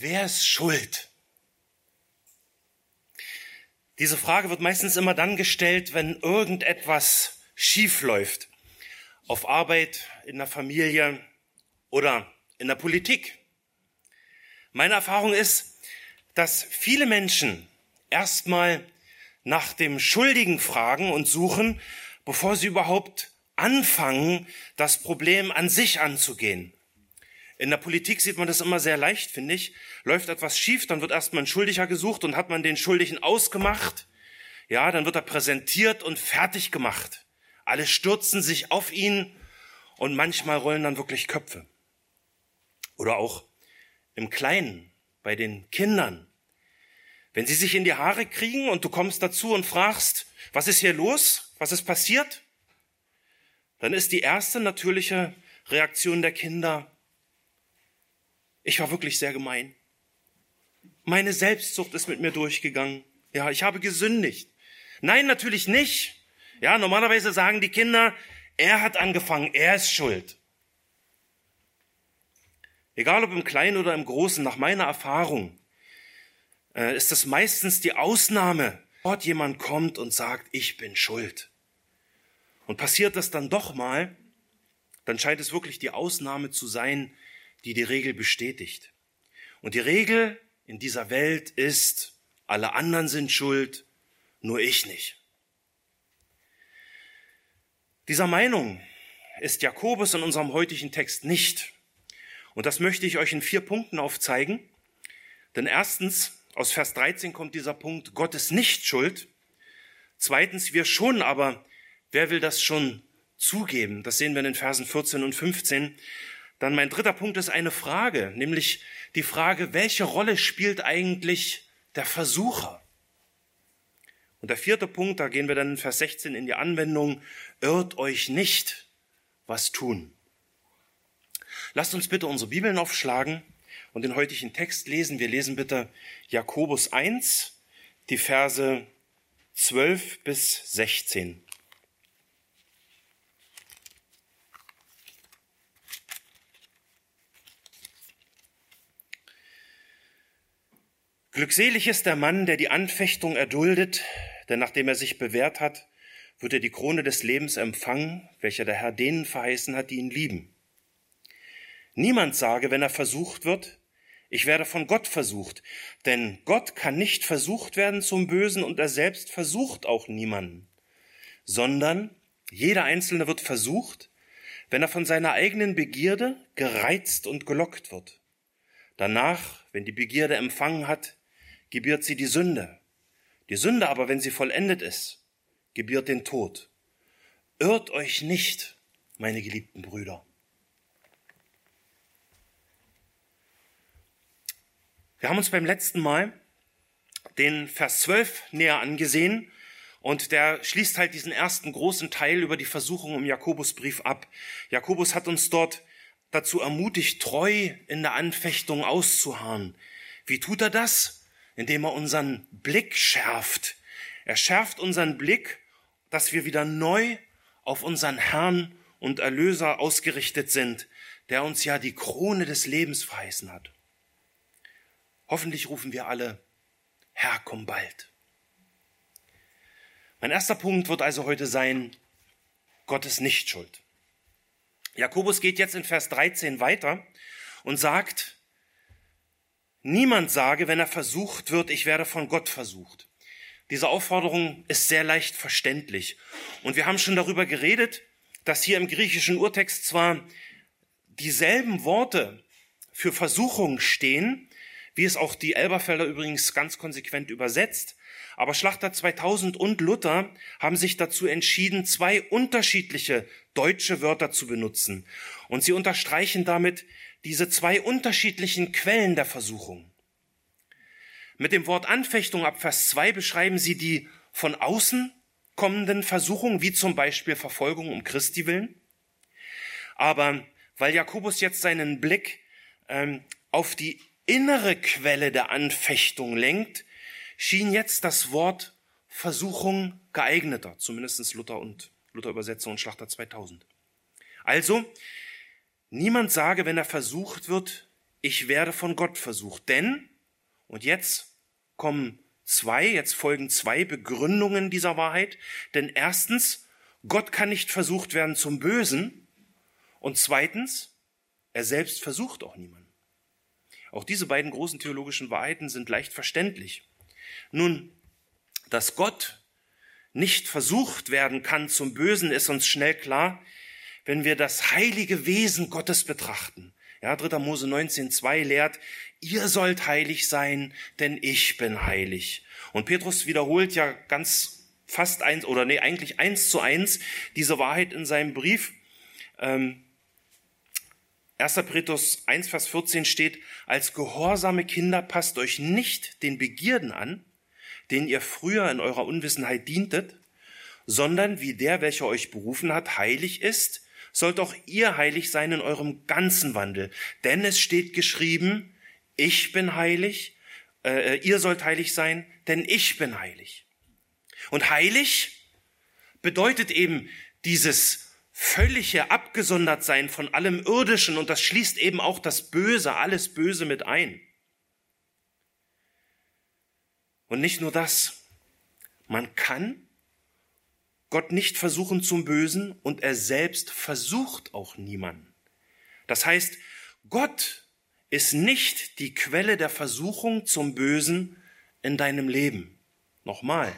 wer ist schuld? Diese Frage wird meistens immer dann gestellt, wenn irgendetwas schief läuft. Auf Arbeit, in der Familie oder in der Politik. Meine Erfahrung ist, dass viele Menschen erstmal nach dem Schuldigen fragen und suchen, bevor sie überhaupt anfangen, das Problem an sich anzugehen. In der Politik sieht man das immer sehr leicht, finde ich. Läuft etwas schief, dann wird erstmal ein Schuldiger gesucht und hat man den Schuldigen ausgemacht. Ja, dann wird er präsentiert und fertig gemacht. Alle stürzen sich auf ihn und manchmal rollen dann wirklich Köpfe. Oder auch im Kleinen, bei den Kindern. Wenn sie sich in die Haare kriegen und du kommst dazu und fragst, was ist hier los? Was ist passiert? Dann ist die erste natürliche Reaktion der Kinder, ich war wirklich sehr gemein. Meine Selbstsucht ist mit mir durchgegangen. Ja, ich habe gesündigt. Nein, natürlich nicht. Ja, normalerweise sagen die Kinder, er hat angefangen, er ist schuld. Egal ob im Kleinen oder im Großen, nach meiner Erfahrung äh, ist das meistens die Ausnahme. Dort jemand kommt und sagt, ich bin schuld. Und passiert das dann doch mal, dann scheint es wirklich die Ausnahme zu sein, die die Regel bestätigt. Und die Regel in dieser Welt ist, alle anderen sind schuld, nur ich nicht. Dieser Meinung ist Jakobus in unserem heutigen Text nicht. Und das möchte ich euch in vier Punkten aufzeigen. Denn erstens, aus Vers 13 kommt dieser Punkt, Gott ist nicht schuld. Zweitens, wir schon, aber wer will das schon zugeben? Das sehen wir in den Versen 14 und 15. Dann mein dritter Punkt ist eine Frage, nämlich die Frage, welche Rolle spielt eigentlich der Versucher? Und der vierte Punkt, da gehen wir dann in Vers 16 in die Anwendung, irrt euch nicht, was tun. Lasst uns bitte unsere Bibeln aufschlagen und den heutigen Text lesen. Wir lesen bitte Jakobus 1, die Verse 12 bis 16. Glückselig ist der Mann, der die Anfechtung erduldet, denn nachdem er sich bewährt hat, wird er die Krone des Lebens empfangen, welcher der Herr denen verheißen hat, die ihn lieben. Niemand sage, wenn er versucht wird, ich werde von Gott versucht, denn Gott kann nicht versucht werden zum Bösen und er selbst versucht auch niemanden, sondern jeder Einzelne wird versucht, wenn er von seiner eigenen Begierde gereizt und gelockt wird. Danach, wenn die Begierde empfangen hat, gebiert sie die Sünde. Die Sünde aber, wenn sie vollendet ist, gebiert den Tod. Irrt euch nicht, meine geliebten Brüder. Wir haben uns beim letzten Mal den Vers 12 näher angesehen und der schließt halt diesen ersten großen Teil über die Versuchung im Jakobusbrief ab. Jakobus hat uns dort dazu ermutigt, treu in der Anfechtung auszuharren. Wie tut er das? Indem er unseren Blick schärft. Er schärft unseren Blick, dass wir wieder neu auf unseren Herrn und Erlöser ausgerichtet sind, der uns ja die Krone des Lebens verheißen hat. Hoffentlich rufen wir alle, Herr, komm bald. Mein erster Punkt wird also heute sein, Gott ist nicht schuld. Jakobus geht jetzt in Vers 13 weiter und sagt, Niemand sage, wenn er versucht wird, ich werde von Gott versucht. Diese Aufforderung ist sehr leicht verständlich. Und wir haben schon darüber geredet, dass hier im griechischen Urtext zwar dieselben Worte für Versuchung stehen, wie es auch die Elberfelder übrigens ganz konsequent übersetzt, aber Schlachter 2000 und Luther haben sich dazu entschieden, zwei unterschiedliche deutsche Wörter zu benutzen. Und sie unterstreichen damit diese zwei unterschiedlichen Quellen der Versuchung. Mit dem Wort Anfechtung ab Vers 2 beschreiben sie die von außen kommenden Versuchungen, wie zum Beispiel Verfolgung um Christi willen. Aber weil Jakobus jetzt seinen Blick ähm, auf die innere Quelle der Anfechtung lenkt, schien jetzt das Wort Versuchung geeigneter, zumindest Luther und Luther Übersetzung und Schlachter 2000. Also, Niemand sage, wenn er versucht wird, ich werde von Gott versucht. Denn, und jetzt kommen zwei, jetzt folgen zwei Begründungen dieser Wahrheit. Denn erstens, Gott kann nicht versucht werden zum Bösen. Und zweitens, er selbst versucht auch niemanden. Auch diese beiden großen theologischen Wahrheiten sind leicht verständlich. Nun, dass Gott nicht versucht werden kann zum Bösen, ist uns schnell klar, wenn wir das heilige Wesen Gottes betrachten. Ja, 3. Mose 19.2 lehrt, ihr sollt heilig sein, denn ich bin heilig. Und Petrus wiederholt ja ganz fast eins, oder nee, eigentlich eins zu eins diese Wahrheit in seinem Brief. Ähm, 1. Petrus 1, Vers 14 steht, als gehorsame Kinder passt euch nicht den Begierden an, denen ihr früher in eurer Unwissenheit dientet, sondern wie der, welcher euch berufen hat, heilig ist, sollt auch ihr heilig sein in eurem ganzen Wandel. Denn es steht geschrieben, ich bin heilig, äh, äh, ihr sollt heilig sein, denn ich bin heilig. Und heilig bedeutet eben dieses völlige Abgesondertsein von allem Irdischen und das schließt eben auch das Böse, alles Böse mit ein. Und nicht nur das, man kann Gott nicht versuchen zum Bösen und er selbst versucht auch niemanden. Das heißt, Gott ist nicht die Quelle der Versuchung zum Bösen in deinem Leben. Nochmal,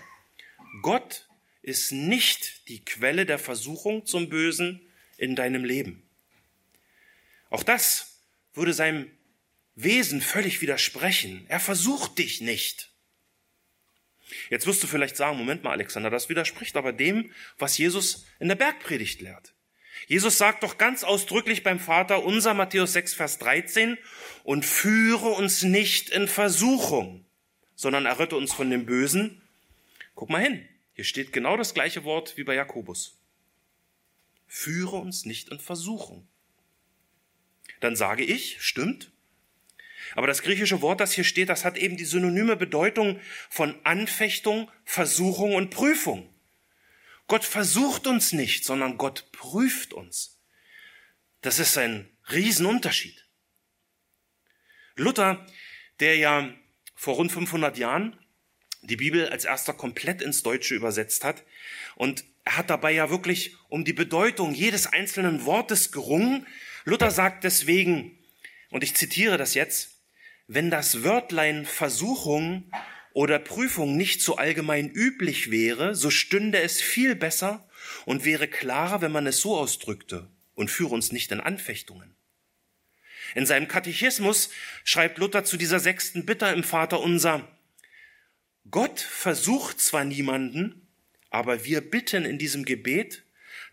Gott ist nicht die Quelle der Versuchung zum Bösen in deinem Leben. Auch das würde seinem Wesen völlig widersprechen. Er versucht dich nicht. Jetzt wirst du vielleicht sagen, Moment mal, Alexander, das widerspricht aber dem, was Jesus in der Bergpredigt lehrt. Jesus sagt doch ganz ausdrücklich beim Vater, unser Matthäus 6, Vers 13, und führe uns nicht in Versuchung, sondern errette uns von dem Bösen. Guck mal hin, hier steht genau das gleiche Wort wie bei Jakobus. Führe uns nicht in Versuchung. Dann sage ich, stimmt, aber das griechische Wort, das hier steht, das hat eben die synonyme Bedeutung von Anfechtung, Versuchung und Prüfung. Gott versucht uns nicht, sondern Gott prüft uns. Das ist ein Riesenunterschied. Luther, der ja vor rund 500 Jahren die Bibel als erster komplett ins Deutsche übersetzt hat und er hat dabei ja wirklich um die Bedeutung jedes einzelnen Wortes gerungen. Luther sagt deswegen, und ich zitiere das jetzt, wenn das Wörtlein Versuchung oder Prüfung nicht so allgemein üblich wäre, so stünde es viel besser und wäre klarer, wenn man es so ausdrückte und führe uns nicht in Anfechtungen. In seinem Katechismus schreibt Luther zu dieser sechsten Bitte im Vater unser, Gott versucht zwar niemanden, aber wir bitten in diesem Gebet,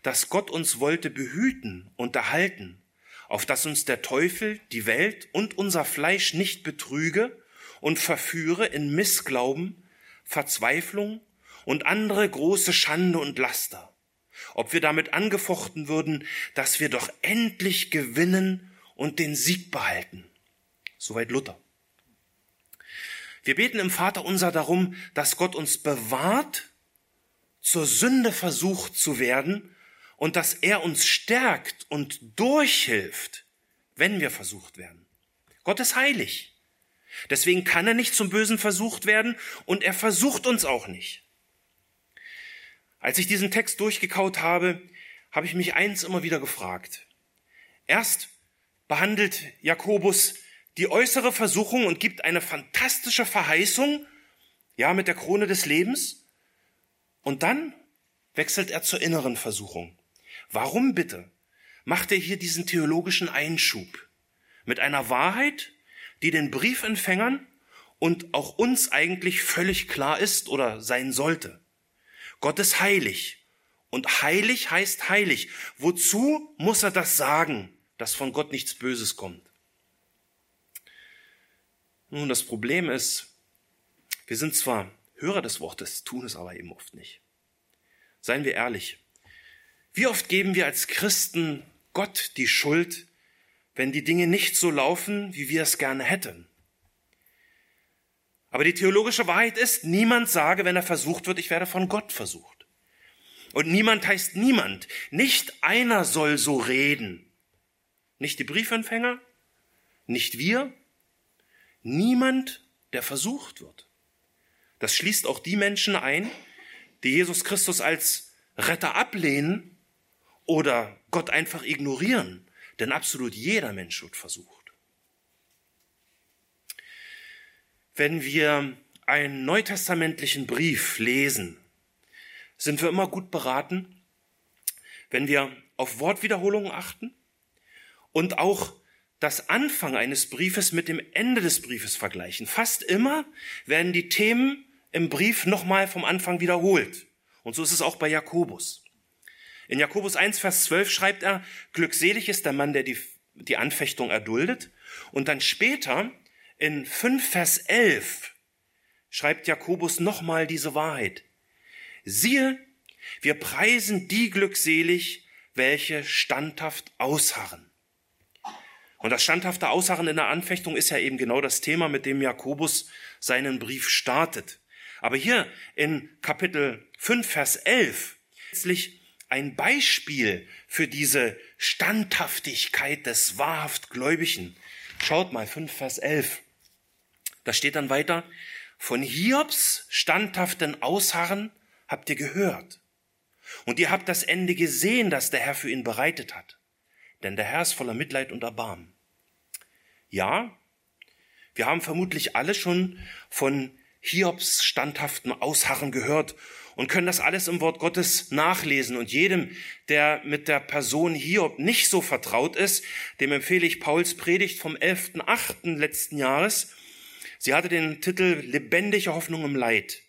dass Gott uns wollte behüten und erhalten auf dass uns der Teufel, die Welt und unser Fleisch nicht betrüge und verführe in Missglauben, Verzweiflung und andere große Schande und Laster. Ob wir damit angefochten würden, dass wir doch endlich gewinnen und den Sieg behalten. Soweit Luther. Wir beten im Vater unser darum, dass Gott uns bewahrt, zur Sünde versucht zu werden und dass er uns stärkt und durchhilft, wenn wir versucht werden. Gott ist heilig. Deswegen kann er nicht zum Bösen versucht werden und er versucht uns auch nicht. Als ich diesen Text durchgekaut habe, habe ich mich eins immer wieder gefragt. Erst behandelt Jakobus die äußere Versuchung und gibt eine fantastische Verheißung, ja, mit der Krone des Lebens. Und dann wechselt er zur inneren Versuchung. Warum bitte macht er hier diesen theologischen Einschub mit einer Wahrheit, die den Briefempfängern und auch uns eigentlich völlig klar ist oder sein sollte? Gott ist heilig und heilig heißt heilig. Wozu muss er das sagen, dass von Gott nichts Böses kommt? Nun, das Problem ist, wir sind zwar Hörer des Wortes, tun es aber eben oft nicht. Seien wir ehrlich. Wie oft geben wir als Christen Gott die Schuld, wenn die Dinge nicht so laufen, wie wir es gerne hätten? Aber die theologische Wahrheit ist, niemand sage, wenn er versucht wird, ich werde von Gott versucht. Und niemand heißt niemand. Nicht einer soll so reden. Nicht die Briefempfänger, nicht wir, niemand, der versucht wird. Das schließt auch die Menschen ein, die Jesus Christus als Retter ablehnen oder Gott einfach ignorieren. Denn absolut jeder Mensch wird versucht. Wenn wir einen neutestamentlichen Brief lesen, sind wir immer gut beraten, wenn wir auf Wortwiederholungen achten und auch das Anfang eines Briefes mit dem Ende des Briefes vergleichen. Fast immer werden die Themen im Brief nochmal vom Anfang wiederholt. Und so ist es auch bei Jakobus. In Jakobus 1, Vers 12 schreibt er, glückselig ist der Mann, der die, die Anfechtung erduldet. Und dann später in 5, Vers 11 schreibt Jakobus nochmal diese Wahrheit. Siehe, wir preisen die glückselig, welche standhaft ausharren. Und das standhafte Ausharren in der Anfechtung ist ja eben genau das Thema, mit dem Jakobus seinen Brief startet. Aber hier in Kapitel 5, Vers 11, letztlich ein Beispiel für diese Standhaftigkeit des wahrhaft Gläubigen. Schaut mal, 5, Vers 11. Da steht dann weiter, von Hiobs standhaften Ausharren habt ihr gehört. Und ihr habt das Ende gesehen, das der Herr für ihn bereitet hat. Denn der Herr ist voller Mitleid und Erbarmen. Ja, wir haben vermutlich alle schon von Hiobs standhaften Ausharren gehört und können das alles im Wort Gottes nachlesen. Und jedem, der mit der Person Hiob nicht so vertraut ist, dem empfehle ich Pauls Predigt vom 11.8. letzten Jahres. Sie hatte den Titel Lebendige Hoffnung im Leid.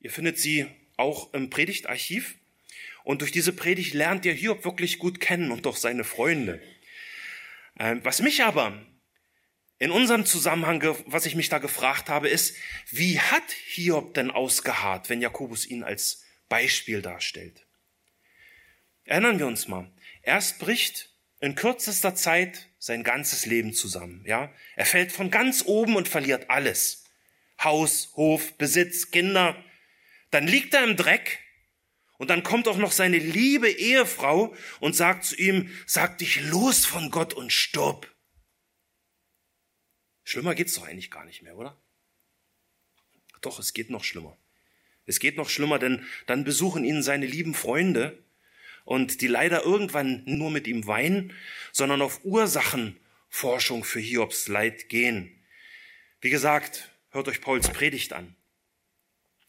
Ihr findet sie auch im Predigtarchiv. Und durch diese Predigt lernt ihr Hiob wirklich gut kennen und doch seine Freunde. Ähm, was mich aber in unserem Zusammenhang, was ich mich da gefragt habe, ist, wie hat Hiob denn ausgeharrt, wenn Jakobus ihn als Beispiel darstellt? Erinnern wir uns mal. Erst bricht in kürzester Zeit sein ganzes Leben zusammen, ja? Er fällt von ganz oben und verliert alles. Haus, Hof, Besitz, Kinder. Dann liegt er im Dreck und dann kommt auch noch seine liebe Ehefrau und sagt zu ihm, sag dich los von Gott und stirb. Schlimmer geht's doch eigentlich gar nicht mehr, oder? Doch, es geht noch schlimmer. Es geht noch schlimmer, denn dann besuchen ihn seine lieben Freunde und die leider irgendwann nur mit ihm weinen, sondern auf Ursachenforschung für Hiobs Leid gehen. Wie gesagt, hört euch Pauls Predigt an.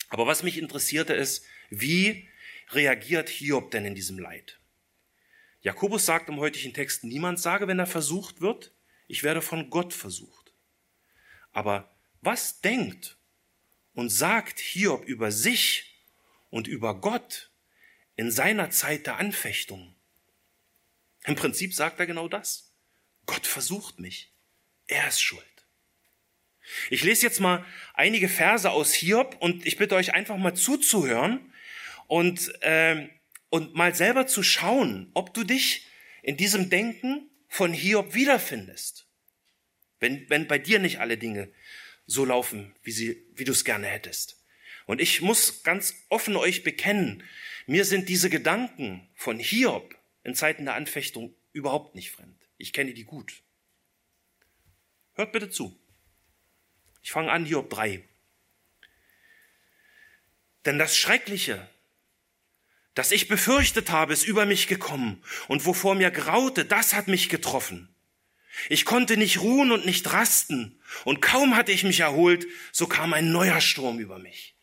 Aber was mich interessierte ist, wie reagiert Hiob denn in diesem Leid? Jakobus sagt im heutigen Text, niemand sage, wenn er versucht wird, ich werde von Gott versucht. Aber was denkt und sagt Hiob über sich und über Gott in seiner Zeit der Anfechtung? Im Prinzip sagt er genau das. Gott versucht mich. Er ist schuld. Ich lese jetzt mal einige Verse aus Hiob und ich bitte euch einfach mal zuzuhören und, äh, und mal selber zu schauen, ob du dich in diesem Denken von Hiob wiederfindest. Wenn, wenn bei dir nicht alle Dinge so laufen, wie, sie, wie du es gerne hättest. Und ich muss ganz offen euch bekennen, mir sind diese Gedanken von Hiob in Zeiten der Anfechtung überhaupt nicht fremd. Ich kenne die gut. Hört bitte zu. Ich fange an, Hiob 3. Denn das Schreckliche, das ich befürchtet habe, ist über mich gekommen, und wovor mir graute, das hat mich getroffen. Ich konnte nicht ruhen und nicht rasten, und kaum hatte ich mich erholt, so kam ein neuer Sturm über mich.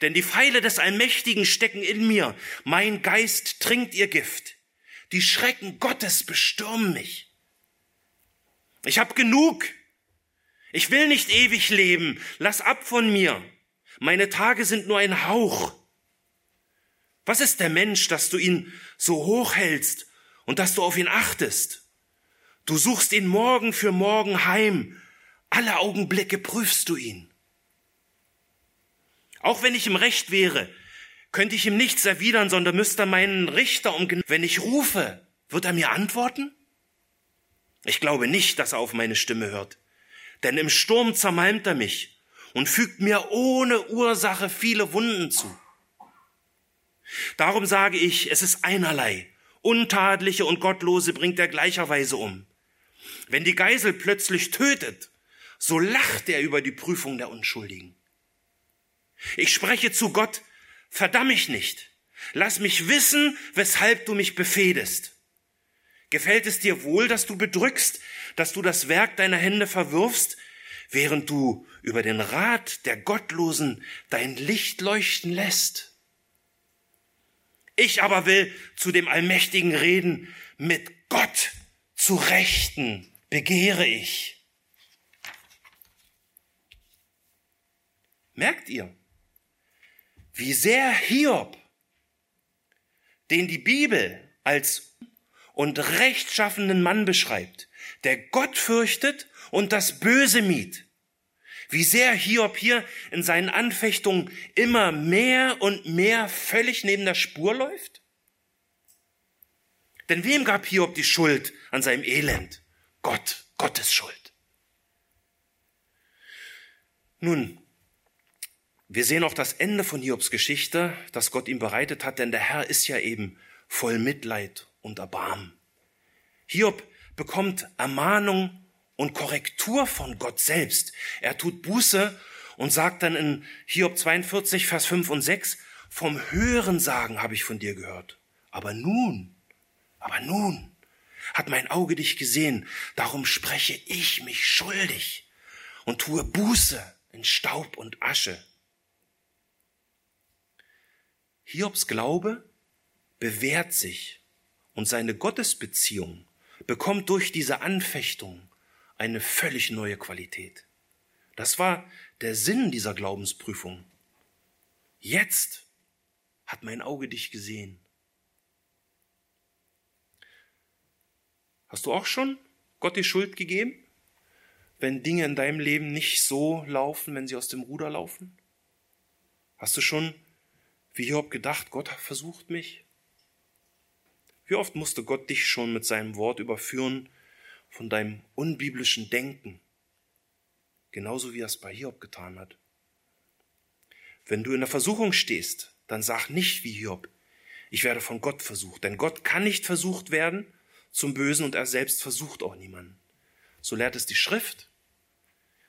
Denn die Pfeile des Allmächtigen stecken in mir, mein Geist trinkt ihr Gift, die Schrecken Gottes bestürmen mich. Ich hab genug, ich will nicht ewig leben, lass ab von mir, meine Tage sind nur ein Hauch. Was ist der Mensch, dass du ihn so hoch hältst und dass du auf ihn achtest? Du suchst ihn morgen für morgen heim. Alle Augenblicke prüfst du ihn. Auch wenn ich im Recht wäre, könnte ich ihm nichts erwidern, sondern müsste meinen Richter um Wenn ich rufe, wird er mir antworten? Ich glaube nicht, dass er auf meine Stimme hört. Denn im Sturm zermalmt er mich und fügt mir ohne Ursache viele Wunden zu. Darum sage ich, es ist einerlei. Untadliche und Gottlose bringt er gleicherweise um. Wenn die Geisel plötzlich tötet, so lacht er über die Prüfung der Unschuldigen. Ich spreche zu Gott, verdamm mich nicht. Lass mich wissen, weshalb du mich befehdest. Gefällt es dir wohl, dass du bedrückst, dass du das Werk deiner Hände verwirfst, während du über den Rat der Gottlosen dein Licht leuchten lässt? Ich aber will zu dem Allmächtigen reden, mit Gott zu Rechten begehre ich. Merkt ihr, wie sehr Hiob, den die Bibel als und rechtschaffenden Mann beschreibt, der Gott fürchtet und das Böse mied, wie sehr Hiob hier in seinen Anfechtungen immer mehr und mehr völlig neben der Spur läuft? Denn wem gab Hiob die Schuld an seinem Elend? Gott, Gottes Schuld. Nun, wir sehen auch das Ende von Hiobs Geschichte, das Gott ihm bereitet hat, denn der Herr ist ja eben voll Mitleid und Erbarmen. Hiob bekommt Ermahnung und Korrektur von Gott selbst. Er tut Buße und sagt dann in Hiob 42, Vers 5 und 6, vom Hören sagen habe ich von dir gehört. Aber nun, aber nun hat mein Auge dich gesehen, darum spreche ich mich schuldig und tue Buße in Staub und Asche. Hiobs Glaube bewährt sich und seine Gottesbeziehung bekommt durch diese Anfechtung eine völlig neue Qualität. Das war der Sinn dieser Glaubensprüfung. Jetzt hat mein Auge dich gesehen. Hast du auch schon Gott die Schuld gegeben, wenn Dinge in deinem Leben nicht so laufen, wenn sie aus dem Ruder laufen? Hast du schon, wie Job, gedacht, Gott versucht mich? Wie oft musste Gott dich schon mit seinem Wort überführen von deinem unbiblischen Denken, genauso wie er es bei Hiob getan hat? Wenn du in der Versuchung stehst, dann sag nicht wie Hiob, ich werde von Gott versucht, denn Gott kann nicht versucht werden zum Bösen und er selbst versucht auch niemanden. So lehrt es die Schrift.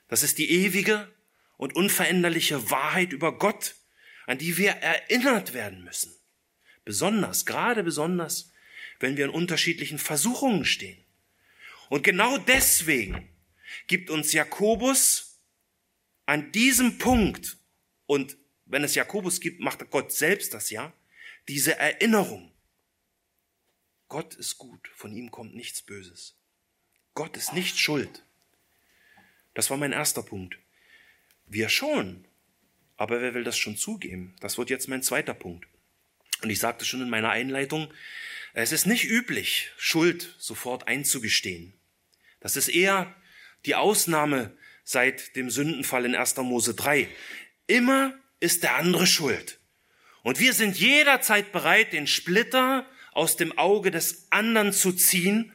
Das ist die ewige und unveränderliche Wahrheit über Gott, an die wir erinnert werden müssen. Besonders, gerade besonders, wenn wir in unterschiedlichen Versuchungen stehen. Und genau deswegen gibt uns Jakobus an diesem Punkt, und wenn es Jakobus gibt, macht Gott selbst das ja, diese Erinnerung. Gott ist gut, von ihm kommt nichts Böses. Gott ist nicht schuld. Das war mein erster Punkt. Wir schon, aber wer will das schon zugeben? Das wird jetzt mein zweiter Punkt. Und ich sagte schon in meiner Einleitung, es ist nicht üblich, Schuld sofort einzugestehen. Das ist eher die Ausnahme seit dem Sündenfall in 1. Mose 3. Immer ist der andere schuld. Und wir sind jederzeit bereit, den Splitter aus dem Auge des anderen zu ziehen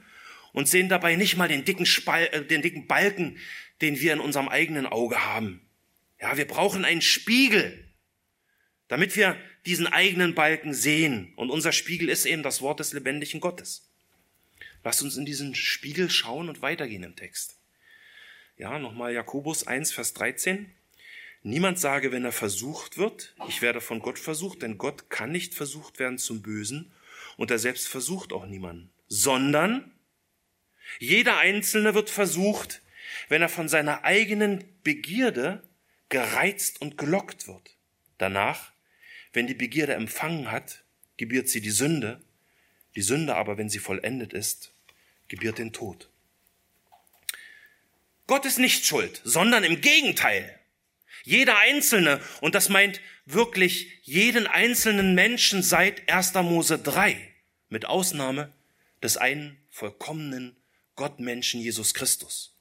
und sehen dabei nicht mal den dicken, Spal äh, den dicken Balken, den wir in unserem eigenen Auge haben. Ja, wir brauchen einen Spiegel, damit wir diesen eigenen Balken sehen. Und unser Spiegel ist eben das Wort des lebendigen Gottes. Lasst uns in diesen Spiegel schauen und weitergehen im Text. Ja, nochmal Jakobus 1, Vers 13. Niemand sage, wenn er versucht wird, ich werde von Gott versucht, denn Gott kann nicht versucht werden zum Bösen und er selbst versucht auch niemanden, sondern jeder Einzelne wird versucht, wenn er von seiner eigenen Begierde gereizt und gelockt wird. Danach wenn die Begierde empfangen hat, gebiert sie die Sünde. Die Sünde aber, wenn sie vollendet ist, gebiert den Tod. Gott ist nicht schuld, sondern im Gegenteil. Jeder Einzelne, und das meint wirklich jeden einzelnen Menschen seit 1. Mose 3, mit Ausnahme des einen vollkommenen Gottmenschen Jesus Christus.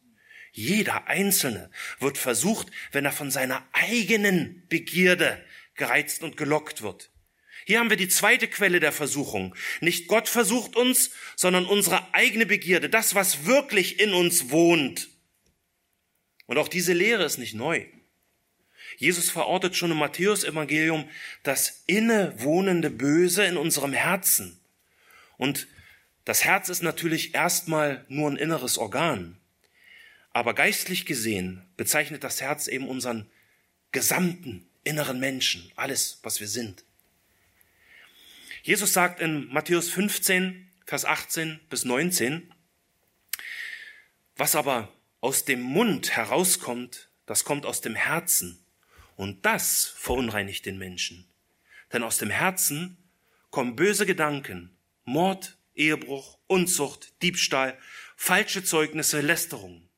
Jeder Einzelne wird versucht, wenn er von seiner eigenen Begierde gereizt und gelockt wird. Hier haben wir die zweite Quelle der Versuchung. Nicht Gott versucht uns, sondern unsere eigene Begierde, das, was wirklich in uns wohnt. Und auch diese Lehre ist nicht neu. Jesus verortet schon im Matthäus-Evangelium das innewohnende Böse in unserem Herzen. Und Das Herz ist natürlich erstmal nur ein inneres Organ, aber geistlich gesehen bezeichnet das Herz eben unseren gesamten inneren Menschen, alles, was wir sind. Jesus sagt in Matthäus 15, Vers 18 bis 19, was aber aus dem Mund herauskommt, das kommt aus dem Herzen. Und das verunreinigt den Menschen. Denn aus dem Herzen kommen böse Gedanken, Mord, Ehebruch, Unzucht, Diebstahl, falsche Zeugnisse, Lästerung.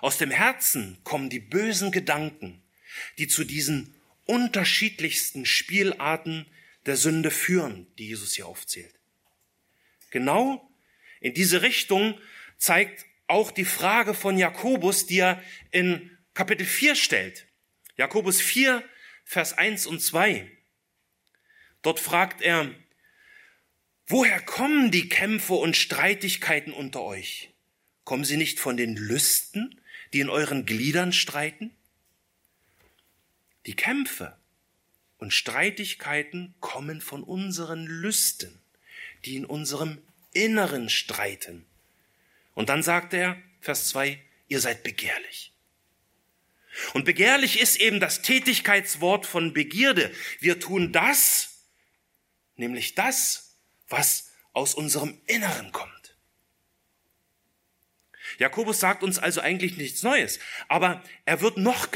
Aus dem Herzen kommen die bösen Gedanken, die zu diesen unterschiedlichsten Spielarten der Sünde führen, die Jesus hier aufzählt. Genau in diese Richtung zeigt auch die Frage von Jakobus, die er in Kapitel 4 stellt. Jakobus 4, Vers 1 und 2. Dort fragt er, woher kommen die Kämpfe und Streitigkeiten unter euch? Kommen sie nicht von den Lüsten, die in euren Gliedern streiten? Die Kämpfe und Streitigkeiten kommen von unseren Lüsten, die in unserem Inneren streiten. Und dann sagt er, Vers 2, ihr seid begehrlich. Und begehrlich ist eben das Tätigkeitswort von Begierde. Wir tun das, nämlich das, was aus unserem Inneren kommt. Jakobus sagt uns also eigentlich nichts Neues, aber er wird noch,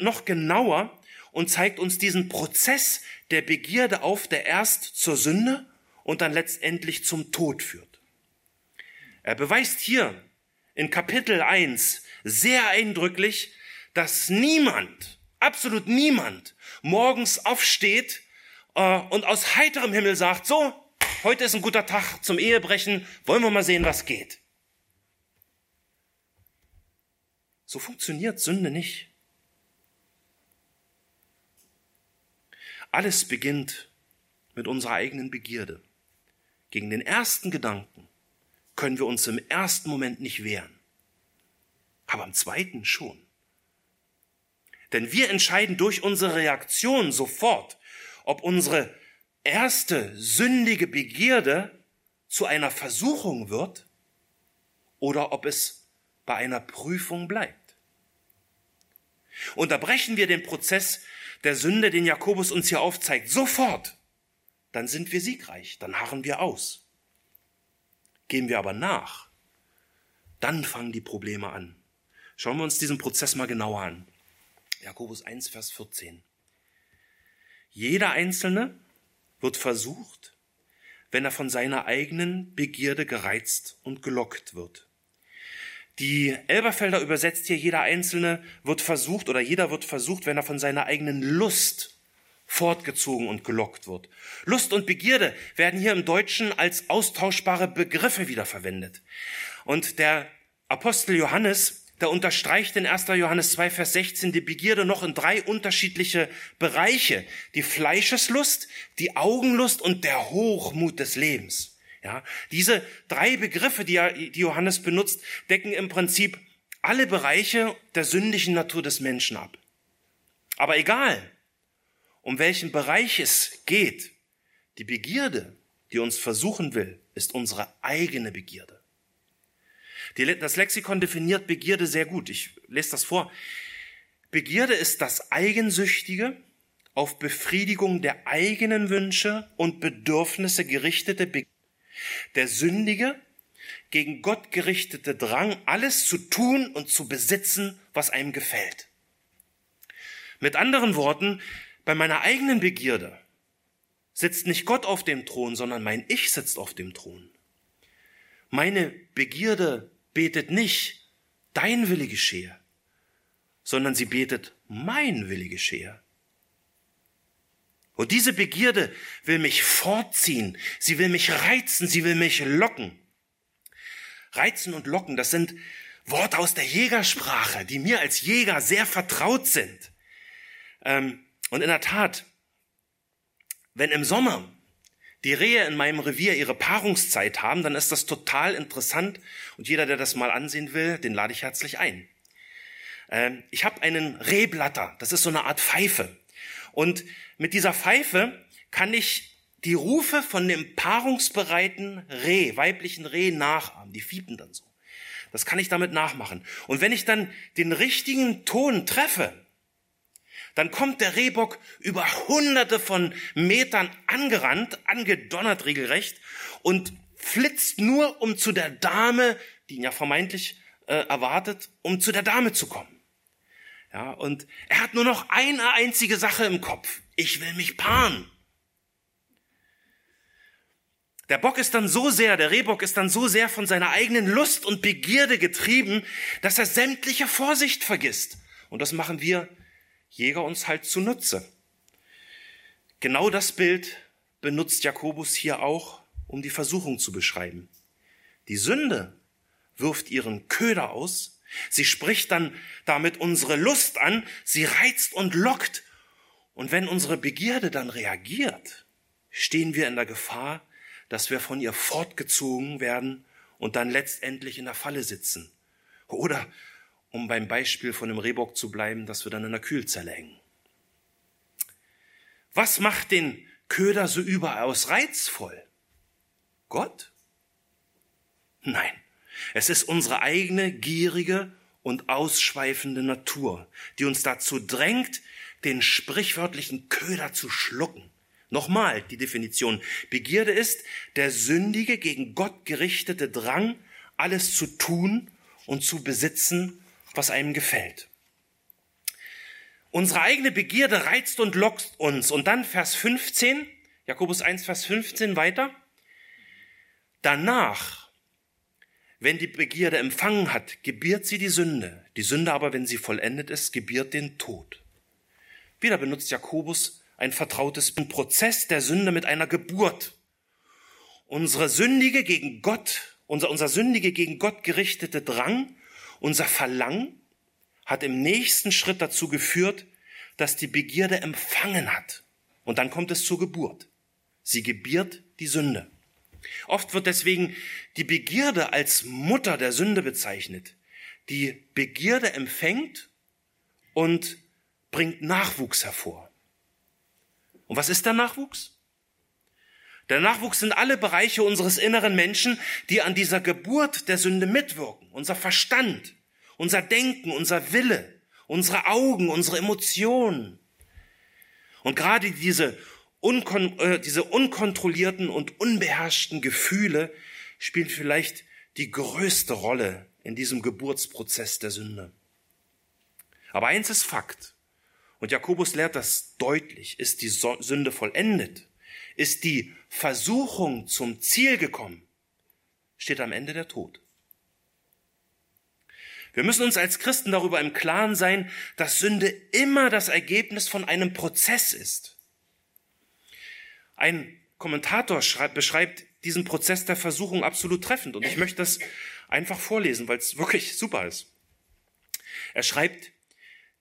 noch genauer und zeigt uns diesen Prozess der Begierde auf, der erst zur Sünde und dann letztendlich zum Tod führt. Er beweist hier in Kapitel 1 sehr eindrücklich, dass niemand, absolut niemand, morgens aufsteht äh, und aus heiterem Himmel sagt, so, heute ist ein guter Tag zum Ehebrechen, wollen wir mal sehen, was geht. So funktioniert Sünde nicht. Alles beginnt mit unserer eigenen Begierde. Gegen den ersten Gedanken können wir uns im ersten Moment nicht wehren, aber im zweiten schon. Denn wir entscheiden durch unsere Reaktion sofort, ob unsere erste sündige Begierde zu einer Versuchung wird oder ob es bei einer Prüfung bleibt. Unterbrechen wir den Prozess der Sünde, den Jakobus uns hier aufzeigt, sofort, dann sind wir siegreich, dann harren wir aus. Gehen wir aber nach, dann fangen die Probleme an. Schauen wir uns diesen Prozess mal genauer an. Jakobus 1, Vers 14. Jeder Einzelne wird versucht, wenn er von seiner eigenen Begierde gereizt und gelockt wird. Die Elberfelder übersetzt hier, jeder Einzelne wird versucht oder jeder wird versucht, wenn er von seiner eigenen Lust fortgezogen und gelockt wird. Lust und Begierde werden hier im Deutschen als austauschbare Begriffe wiederverwendet. Und der Apostel Johannes da unterstreicht in 1. Johannes 2, Vers 16 die Begierde noch in drei unterschiedliche Bereiche. Die Fleischeslust, die Augenlust und der Hochmut des Lebens. Ja, diese drei Begriffe, die, die Johannes benutzt, decken im Prinzip alle Bereiche der sündigen Natur des Menschen ab. Aber egal, um welchen Bereich es geht, die Begierde, die uns versuchen will, ist unsere eigene Begierde. Das Lexikon definiert Begierde sehr gut. Ich lese das vor. Begierde ist das eigensüchtige, auf Befriedigung der eigenen Wünsche und Bedürfnisse gerichtete Begierde. Der sündige, gegen Gott gerichtete Drang, alles zu tun und zu besitzen, was einem gefällt. Mit anderen Worten, bei meiner eigenen Begierde sitzt nicht Gott auf dem Thron, sondern mein Ich sitzt auf dem Thron. Meine Begierde betet nicht, dein Wille geschehe, sondern sie betet, mein Wille geschehe. Und diese Begierde will mich fortziehen, sie will mich reizen, sie will mich locken. Reizen und locken, das sind Worte aus der Jägersprache, die mir als Jäger sehr vertraut sind. Ähm, und in der Tat, wenn im Sommer die Rehe in meinem Revier ihre Paarungszeit haben, dann ist das total interessant und jeder, der das mal ansehen will, den lade ich herzlich ein. Ähm, ich habe einen Rehblatter, das ist so eine Art Pfeife. Und mit dieser Pfeife kann ich die Rufe von dem paarungsbereiten Reh, weiblichen Reh nachahmen. Die fiepen dann so. Das kann ich damit nachmachen. Und wenn ich dann den richtigen Ton treffe, dann kommt der Rehbock über hunderte von Metern angerannt, angedonnert regelrecht und flitzt nur, um zu der Dame, die ihn ja vermeintlich äh, erwartet, um zu der Dame zu kommen. Ja, und er hat nur noch eine einzige Sache im Kopf. Ich will mich paaren. Der Bock ist dann so sehr, der Rehbock ist dann so sehr von seiner eigenen Lust und Begierde getrieben, dass er sämtliche Vorsicht vergisst. Und das machen wir Jäger uns halt zunutze. Genau das Bild benutzt Jakobus hier auch, um die Versuchung zu beschreiben. Die Sünde wirft ihren Köder aus, sie spricht dann damit unsere Lust an, sie reizt und lockt. Und wenn unsere Begierde dann reagiert, stehen wir in der Gefahr, dass wir von ihr fortgezogen werden und dann letztendlich in der Falle sitzen. Oder, um beim Beispiel von dem Rehbock zu bleiben, dass wir dann in der Kühlzelle hängen. Was macht den Köder so überaus reizvoll? Gott? Nein, es ist unsere eigene gierige und ausschweifende Natur, die uns dazu drängt, den sprichwörtlichen Köder zu schlucken. Nochmal die Definition. Begierde ist der sündige, gegen Gott gerichtete Drang, alles zu tun und zu besitzen, was einem gefällt. Unsere eigene Begierde reizt und lockt uns. Und dann Vers 15, Jakobus 1, Vers 15 weiter. Danach, wenn die Begierde empfangen hat, gebiert sie die Sünde. Die Sünde aber, wenn sie vollendet ist, gebiert den Tod. Wieder benutzt Jakobus ein vertrautes Prozess der Sünde mit einer Geburt. Unsere sündige gegen Gott, unser, unser sündige gegen Gott gerichtete Drang, unser Verlangen hat im nächsten Schritt dazu geführt, dass die Begierde empfangen hat. Und dann kommt es zur Geburt. Sie gebiert die Sünde. Oft wird deswegen die Begierde als Mutter der Sünde bezeichnet. Die Begierde empfängt und bringt Nachwuchs hervor. Und was ist der Nachwuchs? Der Nachwuchs sind alle Bereiche unseres inneren Menschen, die an dieser Geburt der Sünde mitwirken. Unser Verstand, unser Denken, unser Wille, unsere Augen, unsere Emotionen. Und gerade diese, unkon äh, diese unkontrollierten und unbeherrschten Gefühle spielen vielleicht die größte Rolle in diesem Geburtsprozess der Sünde. Aber eins ist Fakt. Und Jakobus lehrt das deutlich. Ist die Sünde vollendet? Ist die Versuchung zum Ziel gekommen? Steht am Ende der Tod. Wir müssen uns als Christen darüber im Klaren sein, dass Sünde immer das Ergebnis von einem Prozess ist. Ein Kommentator schreibt, beschreibt diesen Prozess der Versuchung absolut treffend und ich möchte das einfach vorlesen, weil es wirklich super ist. Er schreibt,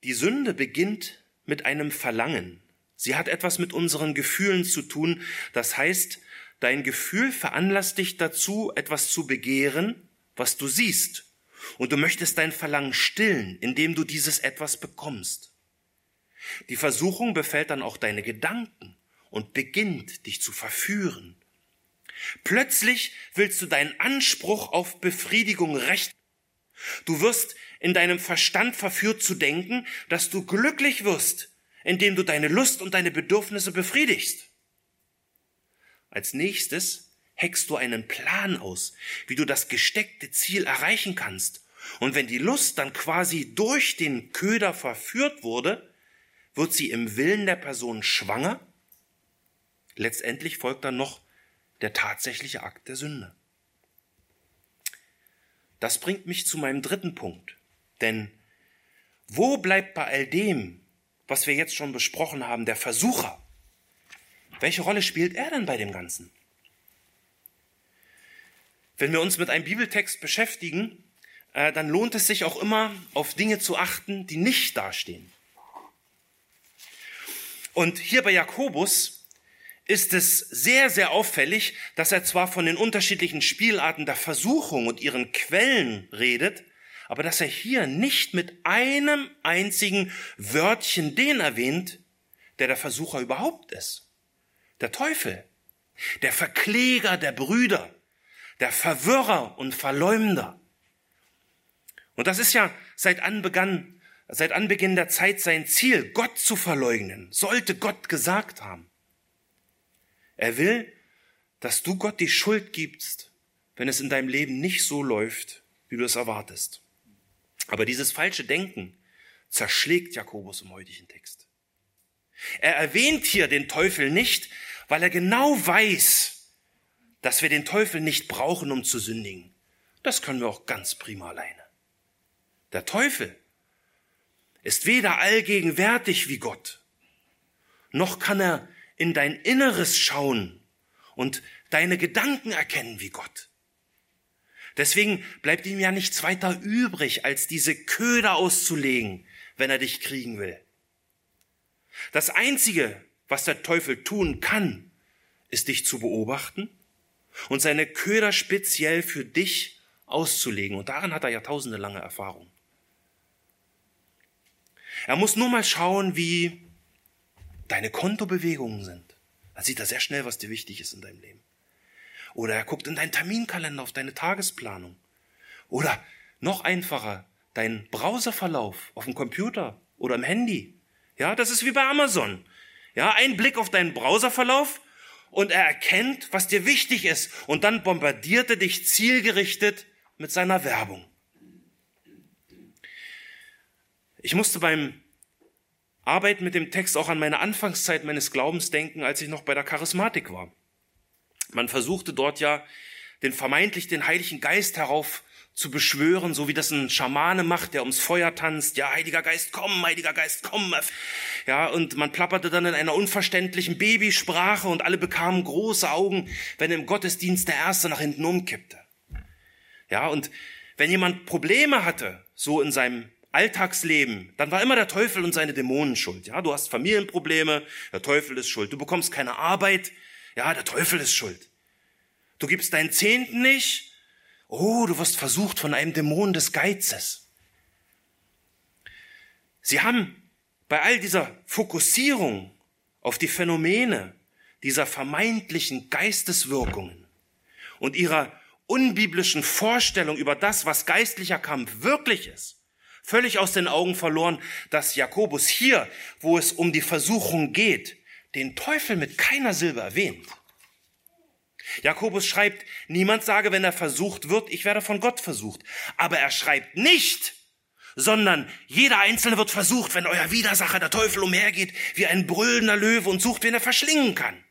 die Sünde beginnt mit einem Verlangen. Sie hat etwas mit unseren Gefühlen zu tun. Das heißt, dein Gefühl veranlasst dich dazu, etwas zu begehren, was du siehst. Und du möchtest dein Verlangen stillen, indem du dieses etwas bekommst. Die Versuchung befällt dann auch deine Gedanken und beginnt dich zu verführen. Plötzlich willst du deinen Anspruch auf Befriedigung recht. Du wirst in deinem Verstand verführt zu denken, dass du glücklich wirst, indem du deine Lust und deine Bedürfnisse befriedigst. Als nächstes heckst du einen Plan aus, wie du das gesteckte Ziel erreichen kannst. Und wenn die Lust dann quasi durch den Köder verführt wurde, wird sie im Willen der Person schwanger. Letztendlich folgt dann noch der tatsächliche Akt der Sünde. Das bringt mich zu meinem dritten Punkt. Denn wo bleibt bei all dem, was wir jetzt schon besprochen haben, der Versucher? Welche Rolle spielt er denn bei dem Ganzen? Wenn wir uns mit einem Bibeltext beschäftigen, äh, dann lohnt es sich auch immer, auf Dinge zu achten, die nicht dastehen. Und hier bei Jakobus ist es sehr, sehr auffällig, dass er zwar von den unterschiedlichen Spielarten der Versuchung und ihren Quellen redet, aber dass er hier nicht mit einem einzigen Wörtchen den erwähnt, der der Versucher überhaupt ist. Der Teufel, der Verkläger der Brüder, der Verwirrer und Verleumder. Und das ist ja seit Anbeginn, seit Anbeginn der Zeit sein Ziel, Gott zu verleugnen, sollte Gott gesagt haben. Er will, dass du Gott die Schuld gibst, wenn es in deinem Leben nicht so läuft, wie du es erwartest. Aber dieses falsche Denken zerschlägt Jakobus im heutigen Text. Er erwähnt hier den Teufel nicht, weil er genau weiß, dass wir den Teufel nicht brauchen, um zu sündigen. Das können wir auch ganz prima alleine. Der Teufel ist weder allgegenwärtig wie Gott, noch kann er in dein Inneres schauen und deine Gedanken erkennen wie Gott. Deswegen bleibt ihm ja nichts weiter übrig, als diese Köder auszulegen, wenn er dich kriegen will. Das Einzige, was der Teufel tun kann, ist dich zu beobachten und seine Köder speziell für dich auszulegen. Und daran hat er jahrtausende lange Erfahrung. Er muss nur mal schauen, wie deine Kontobewegungen sind. Dann sieht er sehr schnell, was dir wichtig ist in deinem Leben. Oder er guckt in deinen Terminkalender auf deine Tagesplanung. Oder noch einfacher, dein Browserverlauf auf dem Computer oder im Handy. Ja, das ist wie bei Amazon. Ja, ein Blick auf deinen Browserverlauf und er erkennt, was dir wichtig ist und dann bombardiert er dich zielgerichtet mit seiner Werbung. Ich musste beim Arbeiten mit dem Text auch an meine Anfangszeit meines Glaubens denken, als ich noch bei der Charismatik war. Man versuchte dort ja, den vermeintlich den Heiligen Geist herauf zu beschwören, so wie das ein Schamane macht, der ums Feuer tanzt. Ja, Heiliger Geist, komm, Heiliger Geist, komm. Ja, und man plapperte dann in einer unverständlichen Babysprache und alle bekamen große Augen, wenn im Gottesdienst der Erste nach hinten umkippte. Ja, und wenn jemand Probleme hatte, so in seinem Alltagsleben, dann war immer der Teufel und seine Dämonen schuld. Ja, du hast Familienprobleme, der Teufel ist schuld. Du bekommst keine Arbeit, ja, der Teufel ist schuld. Du gibst deinen Zehnten nicht, Oh, du wirst versucht von einem Dämon des Geizes. Sie haben bei all dieser Fokussierung auf die Phänomene dieser vermeintlichen Geisteswirkungen und ihrer unbiblischen Vorstellung über das, was geistlicher Kampf wirklich ist, völlig aus den Augen verloren, dass Jakobus hier, wo es um die Versuchung geht, den Teufel mit keiner Silbe erwähnt. Jakobus schreibt, niemand sage, wenn er versucht wird, ich werde von Gott versucht. Aber er schreibt nicht, sondern jeder Einzelne wird versucht, wenn euer Widersacher, der Teufel, umhergeht wie ein brüllender Löwe und sucht, wen er verschlingen kann.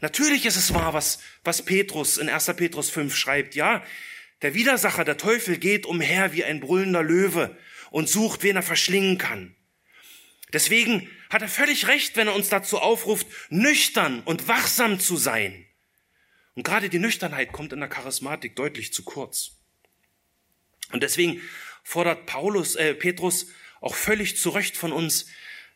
Natürlich ist es wahr, was, was Petrus in 1. Petrus 5 schreibt. Ja, der Widersacher, der Teufel, geht umher wie ein brüllender Löwe und sucht, wen er verschlingen kann. Deswegen hat er völlig recht, wenn er uns dazu aufruft, nüchtern und wachsam zu sein. Und gerade die Nüchternheit kommt in der Charismatik deutlich zu kurz. Und deswegen fordert Paulus, äh, Petrus auch völlig zu Recht von uns,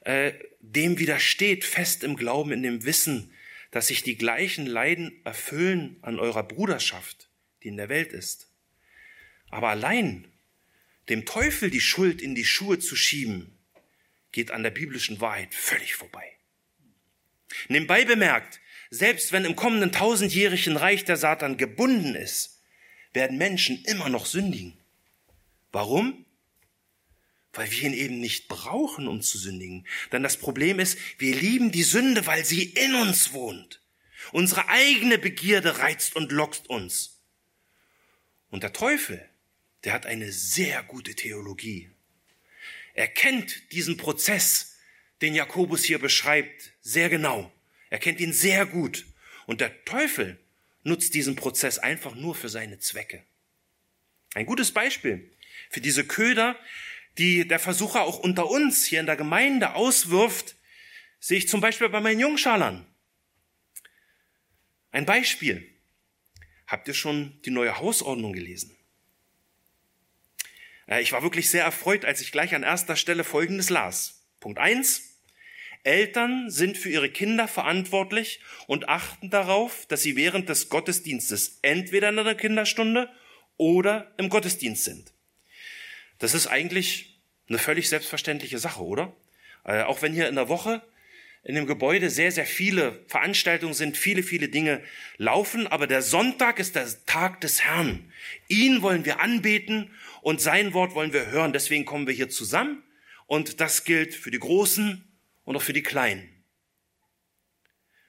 äh, dem widersteht fest im Glauben, in dem Wissen, dass sich die gleichen Leiden erfüllen an eurer Bruderschaft, die in der Welt ist. Aber allein dem Teufel die Schuld in die Schuhe zu schieben, geht an der biblischen Wahrheit völlig vorbei. Nebenbei bemerkt, selbst wenn im kommenden tausendjährigen Reich der Satan gebunden ist, werden Menschen immer noch sündigen. Warum? Weil wir ihn eben nicht brauchen, um zu sündigen. Denn das Problem ist, wir lieben die Sünde, weil sie in uns wohnt. Unsere eigene Begierde reizt und lockt uns. Und der Teufel, der hat eine sehr gute Theologie. Er kennt diesen Prozess, den Jakobus hier beschreibt, sehr genau. Er kennt ihn sehr gut. Und der Teufel nutzt diesen Prozess einfach nur für seine Zwecke. Ein gutes Beispiel für diese Köder, die der Versucher auch unter uns hier in der Gemeinde auswirft, sehe ich zum Beispiel bei meinen Jungschalern. Ein Beispiel. Habt ihr schon die neue Hausordnung gelesen? Äh, ich war wirklich sehr erfreut, als ich gleich an erster Stelle Folgendes las. Punkt eins: Eltern sind für ihre Kinder verantwortlich und achten darauf, dass sie während des Gottesdienstes entweder in der Kinderstunde oder im Gottesdienst sind. Das ist eigentlich eine völlig selbstverständliche Sache, oder? Äh, auch wenn hier in der Woche in dem Gebäude sehr, sehr viele Veranstaltungen sind, viele, viele Dinge laufen, aber der Sonntag ist der Tag des Herrn. Ihn wollen wir anbeten und sein Wort wollen wir hören. Deswegen kommen wir hier zusammen und das gilt für die Großen und auch für die Kleinen.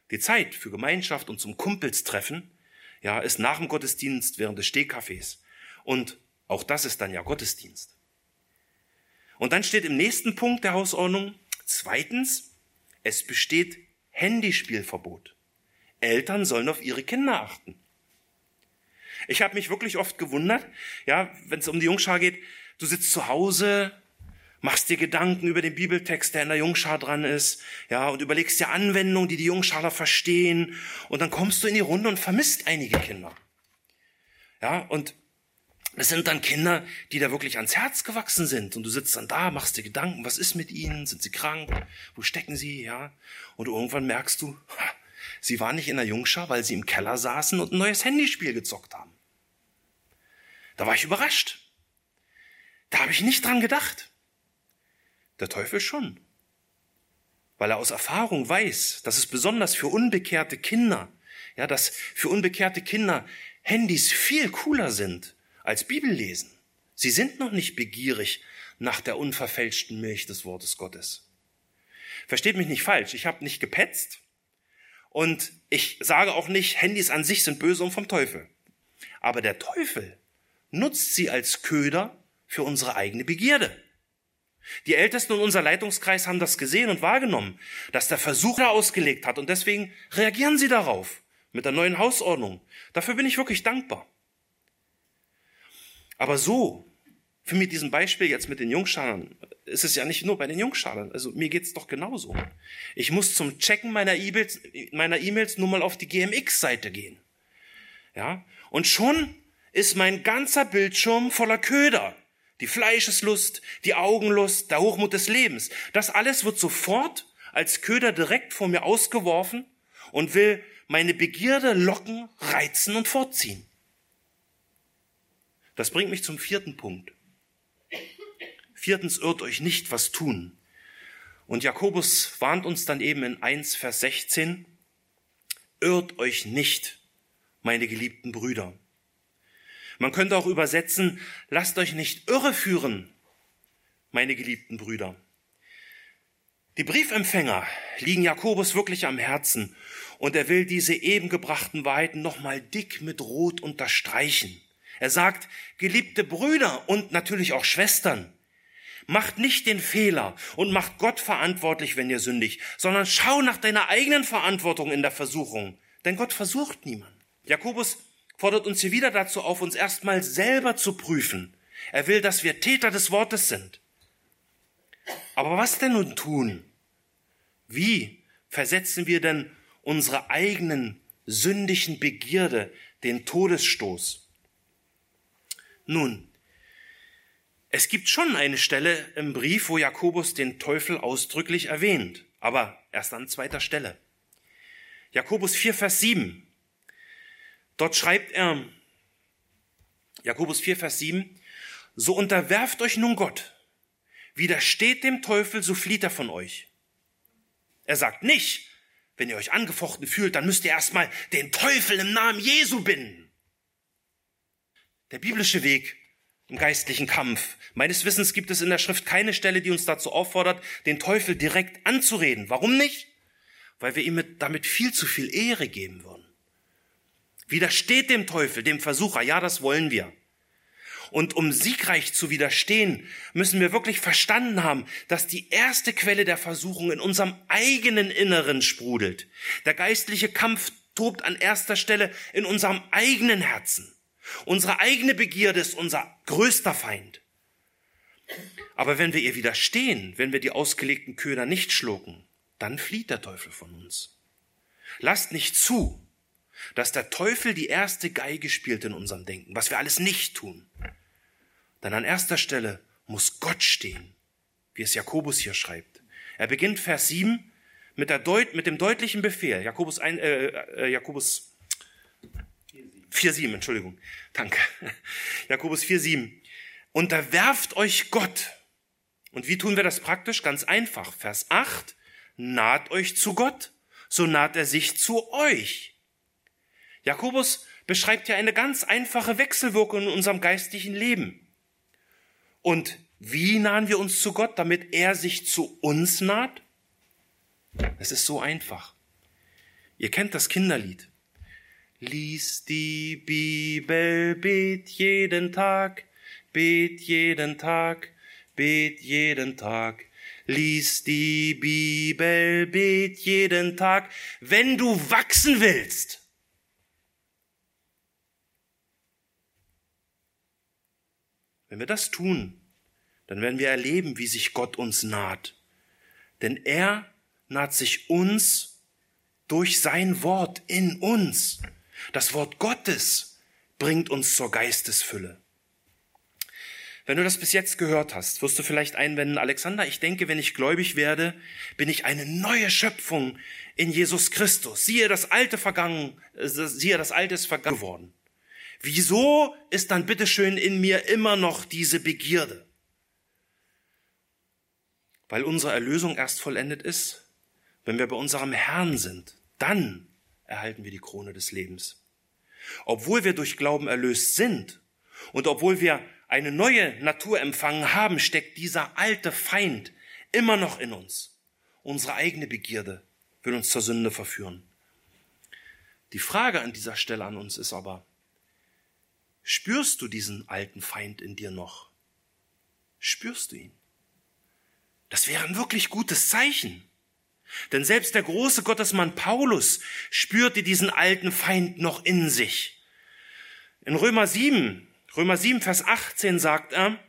Die Zeit für Gemeinschaft und zum Kumpelstreffen, ja, ist nach dem Gottesdienst während des Stehkaffees. Und auch das ist dann ja Gottesdienst. Und dann steht im nächsten Punkt der Hausordnung, zweitens, es besteht Handyspielverbot. Eltern sollen auf ihre Kinder achten. Ich habe mich wirklich oft gewundert, ja, wenn es um die Jungschar geht, du sitzt zu Hause, machst dir Gedanken über den Bibeltext, der in der Jungschar dran ist, ja, und überlegst dir Anwendungen, die die Jungschaler verstehen, und dann kommst du in die Runde und vermisst einige Kinder. Ja, und es sind dann Kinder, die da wirklich ans Herz gewachsen sind. Und du sitzt dann da, machst dir Gedanken, was ist mit ihnen? Sind sie krank? Wo stecken sie? Ja. Und irgendwann merkst du, sie waren nicht in der Jungschar, weil sie im Keller saßen und ein neues Handyspiel gezockt haben. Da war ich überrascht. Da habe ich nicht dran gedacht. Der Teufel schon. Weil er aus Erfahrung weiß, dass es besonders für unbekehrte Kinder, ja, dass für unbekehrte Kinder Handys viel cooler sind als Bibellesen. Sie sind noch nicht begierig nach der unverfälschten Milch des Wortes Gottes. Versteht mich nicht falsch, ich habe nicht gepetzt und ich sage auch nicht, Handys an sich sind böse und vom Teufel. Aber der Teufel nutzt sie als Köder für unsere eigene Begierde. Die Ältesten und unser Leitungskreis haben das gesehen und wahrgenommen, dass der Versucher ausgelegt hat und deswegen reagieren sie darauf mit der neuen Hausordnung. Dafür bin ich wirklich dankbar. Aber so, für mit diesem Beispiel jetzt mit den Jungschalern, ist es ja nicht nur bei den Jungschalern. Also mir geht's doch genauso. Ich muss zum Checken meiner E-Mails, meiner E-Mails nur mal auf die GMX-Seite gehen. Ja? Und schon ist mein ganzer Bildschirm voller Köder. Die Fleischeslust, die Augenlust, der Hochmut des Lebens. Das alles wird sofort als Köder direkt vor mir ausgeworfen und will meine Begierde locken, reizen und fortziehen. Das bringt mich zum vierten Punkt. Viertens, irrt euch nicht, was tun. Und Jakobus warnt uns dann eben in 1, Vers 16, irrt euch nicht, meine geliebten Brüder. Man könnte auch übersetzen, lasst euch nicht irreführen, meine geliebten Brüder. Die Briefempfänger liegen Jakobus wirklich am Herzen und er will diese eben gebrachten Wahrheiten nochmal dick mit Rot unterstreichen. Er sagt, geliebte Brüder und natürlich auch Schwestern, macht nicht den Fehler und macht Gott verantwortlich, wenn ihr sündigt, sondern schau nach deiner eigenen Verantwortung in der Versuchung. Denn Gott versucht niemand. Jakobus fordert uns hier wieder dazu auf, uns erstmal selber zu prüfen. Er will, dass wir Täter des Wortes sind. Aber was denn nun tun? Wie versetzen wir denn unsere eigenen sündigen Begierde den Todesstoß? Nun, es gibt schon eine Stelle im Brief, wo Jakobus den Teufel ausdrücklich erwähnt, aber erst an zweiter Stelle. Jakobus 4, Vers 7. Dort schreibt er, Jakobus 4, Vers 7, so unterwerft euch nun Gott, widersteht dem Teufel, so flieht er von euch. Er sagt nicht, wenn ihr euch angefochten fühlt, dann müsst ihr erstmal den Teufel im Namen Jesu binden. Der biblische Weg im geistlichen Kampf. Meines Wissens gibt es in der Schrift keine Stelle, die uns dazu auffordert, den Teufel direkt anzureden. Warum nicht? Weil wir ihm damit viel zu viel Ehre geben würden. Widersteht dem Teufel, dem Versucher, ja, das wollen wir. Und um siegreich zu widerstehen, müssen wir wirklich verstanden haben, dass die erste Quelle der Versuchung in unserem eigenen Inneren sprudelt. Der geistliche Kampf tobt an erster Stelle in unserem eigenen Herzen. Unsere eigene Begierde ist unser größter Feind. Aber wenn wir ihr widerstehen, wenn wir die ausgelegten Köder nicht schlucken, dann flieht der Teufel von uns. Lasst nicht zu, dass der Teufel die erste Geige spielt in unserem Denken, was wir alles nicht tun. Denn an erster Stelle muss Gott stehen, wie es Jakobus hier schreibt. Er beginnt Vers 7 mit, der Deut mit dem deutlichen Befehl. Jakobus, ein, äh, äh, Jakobus 4,7, Entschuldigung. Danke. Jakobus 4,7. Unterwerft euch Gott. Und wie tun wir das praktisch? Ganz einfach. Vers 8. naht euch zu Gott, so naht er sich zu euch. Jakobus beschreibt ja eine ganz einfache Wechselwirkung in unserem geistlichen Leben. Und wie nahen wir uns zu Gott, damit er sich zu uns naht? Es ist so einfach. Ihr kennt das Kinderlied. Lies die Bibel, bet jeden Tag, bet jeden Tag, bet jeden Tag. Lies die Bibel, bet jeden Tag, wenn du wachsen willst. Wenn wir das tun, dann werden wir erleben, wie sich Gott uns naht. Denn er naht sich uns durch sein Wort in uns. Das Wort Gottes bringt uns zur Geistesfülle. Wenn du das bis jetzt gehört hast, wirst du vielleicht einwenden, Alexander, ich denke, wenn ich gläubig werde, bin ich eine neue Schöpfung in Jesus Christus. Siehe, das Alte vergangen, äh, siehe, das Alte ist vergangen geworden. Wieso ist dann bitteschön in mir immer noch diese Begierde? Weil unsere Erlösung erst vollendet ist, wenn wir bei unserem Herrn sind. Dann erhalten wir die Krone des Lebens. Obwohl wir durch Glauben erlöst sind und obwohl wir eine neue Natur empfangen haben, steckt dieser alte Feind immer noch in uns. Unsere eigene Begierde will uns zur Sünde verführen. Die Frage an dieser Stelle an uns ist aber, spürst du diesen alten Feind in dir noch? Spürst du ihn? Das wäre ein wirklich gutes Zeichen. Denn selbst der große Gottesmann Paulus spürte diesen alten Feind noch in sich. In Römer 7 Römer 7, Vers 18 sagt er,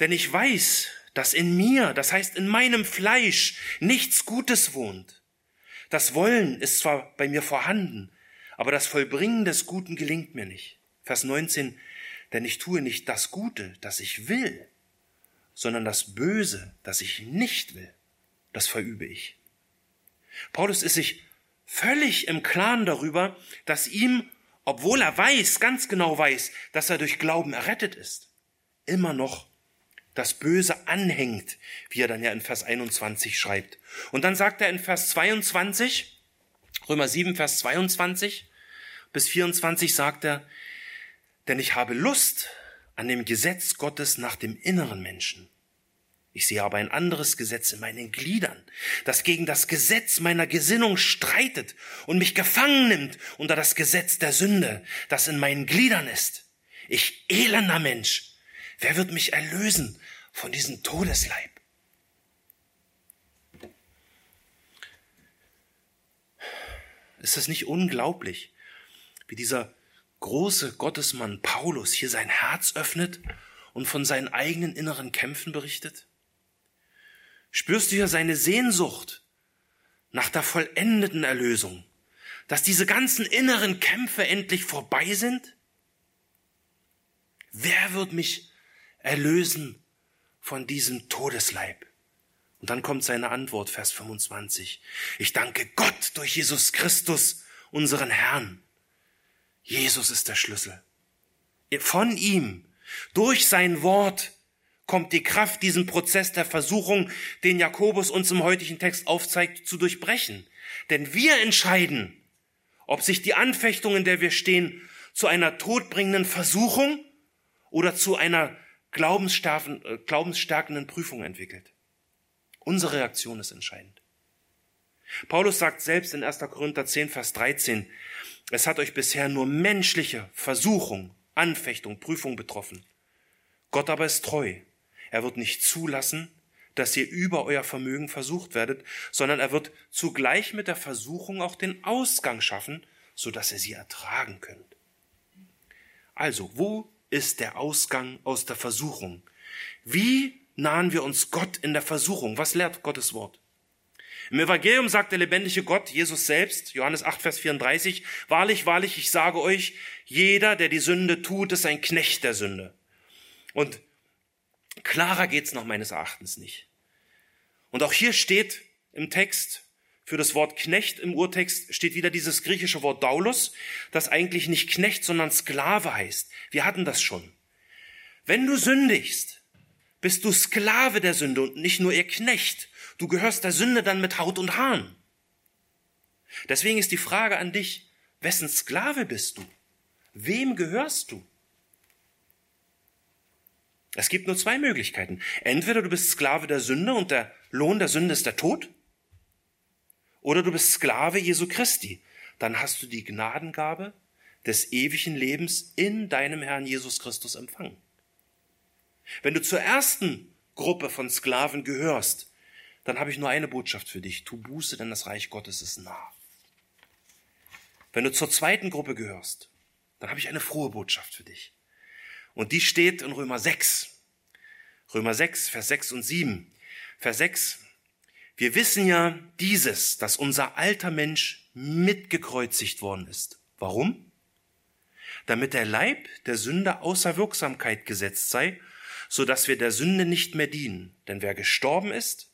denn ich weiß, dass in mir, das heißt in meinem Fleisch, nichts Gutes wohnt. Das Wollen ist zwar bei mir vorhanden, aber das Vollbringen des Guten gelingt mir nicht. Vers 19, denn ich tue nicht das Gute, das ich will, sondern das Böse, das ich nicht will, das verübe ich. Paulus ist sich völlig im Klaren darüber, dass ihm obwohl er weiß, ganz genau weiß, dass er durch Glauben errettet ist, immer noch das Böse anhängt, wie er dann ja in Vers 21 schreibt. Und dann sagt er in Vers 22, Römer 7, Vers 22 bis 24 sagt er, denn ich habe Lust an dem Gesetz Gottes nach dem inneren Menschen ich sehe aber ein anderes Gesetz in meinen Gliedern, das gegen das Gesetz meiner Gesinnung streitet und mich gefangen nimmt unter das Gesetz der Sünde, das in meinen Gliedern ist. Ich elender Mensch, wer wird mich erlösen von diesem Todesleib? Ist es nicht unglaublich, wie dieser große Gottesmann Paulus hier sein Herz öffnet und von seinen eigenen inneren Kämpfen berichtet? Spürst du hier seine Sehnsucht nach der vollendeten Erlösung, dass diese ganzen inneren Kämpfe endlich vorbei sind? Wer wird mich erlösen von diesem Todesleib? Und dann kommt seine Antwort, Vers 25. Ich danke Gott durch Jesus Christus, unseren Herrn. Jesus ist der Schlüssel. Von ihm, durch sein Wort, kommt die Kraft, diesen Prozess der Versuchung, den Jakobus uns im heutigen Text aufzeigt, zu durchbrechen. Denn wir entscheiden, ob sich die Anfechtung, in der wir stehen, zu einer todbringenden Versuchung oder zu einer äh, glaubensstärkenden Prüfung entwickelt. Unsere Reaktion ist entscheidend. Paulus sagt selbst in 1. Korinther 10, Vers 13, es hat euch bisher nur menschliche Versuchung, Anfechtung, Prüfung betroffen. Gott aber ist treu. Er wird nicht zulassen, dass ihr über euer Vermögen versucht werdet, sondern er wird zugleich mit der Versuchung auch den Ausgang schaffen, so dass ihr sie ertragen könnt. Also, wo ist der Ausgang aus der Versuchung? Wie nahen wir uns Gott in der Versuchung? Was lehrt Gottes Wort? Im Evangelium sagt der lebendige Gott, Jesus selbst, Johannes 8, Vers 34, Wahrlich, wahrlich, ich sage euch, jeder, der die Sünde tut, ist ein Knecht der Sünde. Und Klarer geht's noch meines Erachtens nicht. Und auch hier steht im Text, für das Wort Knecht im Urtext steht wieder dieses griechische Wort Daulos, das eigentlich nicht Knecht, sondern Sklave heißt. Wir hatten das schon. Wenn du sündigst, bist du Sklave der Sünde und nicht nur ihr Knecht. Du gehörst der Sünde dann mit Haut und Haaren. Deswegen ist die Frage an dich, wessen Sklave bist du? Wem gehörst du? Es gibt nur zwei Möglichkeiten. Entweder du bist Sklave der Sünde und der Lohn der Sünde ist der Tod, oder du bist Sklave Jesu Christi. Dann hast du die Gnadengabe des ewigen Lebens in deinem Herrn Jesus Christus empfangen. Wenn du zur ersten Gruppe von Sklaven gehörst, dann habe ich nur eine Botschaft für dich. Tu Buße, denn das Reich Gottes ist nah. Wenn du zur zweiten Gruppe gehörst, dann habe ich eine frohe Botschaft für dich. Und die steht in Römer 6. Römer 6, Vers 6 und 7. Vers 6. Wir wissen ja dieses, dass unser alter Mensch mitgekreuzigt worden ist. Warum? Damit der Leib der Sünde außer Wirksamkeit gesetzt sei, so dass wir der Sünde nicht mehr dienen. Denn wer gestorben ist,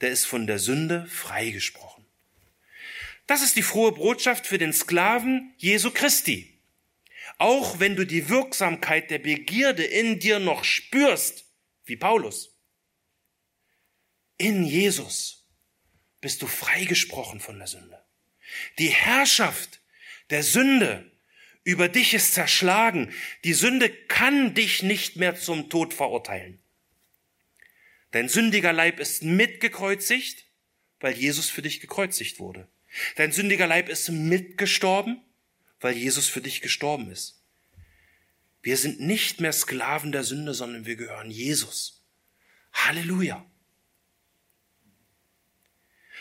der ist von der Sünde freigesprochen. Das ist die frohe Botschaft für den Sklaven Jesu Christi. Auch wenn du die Wirksamkeit der Begierde in dir noch spürst, wie Paulus. In Jesus bist du freigesprochen von der Sünde. Die Herrschaft der Sünde über dich ist zerschlagen. Die Sünde kann dich nicht mehr zum Tod verurteilen. Dein sündiger Leib ist mitgekreuzigt, weil Jesus für dich gekreuzigt wurde. Dein sündiger Leib ist mitgestorben, weil Jesus für dich gestorben ist. Wir sind nicht mehr Sklaven der Sünde, sondern wir gehören Jesus. Halleluja.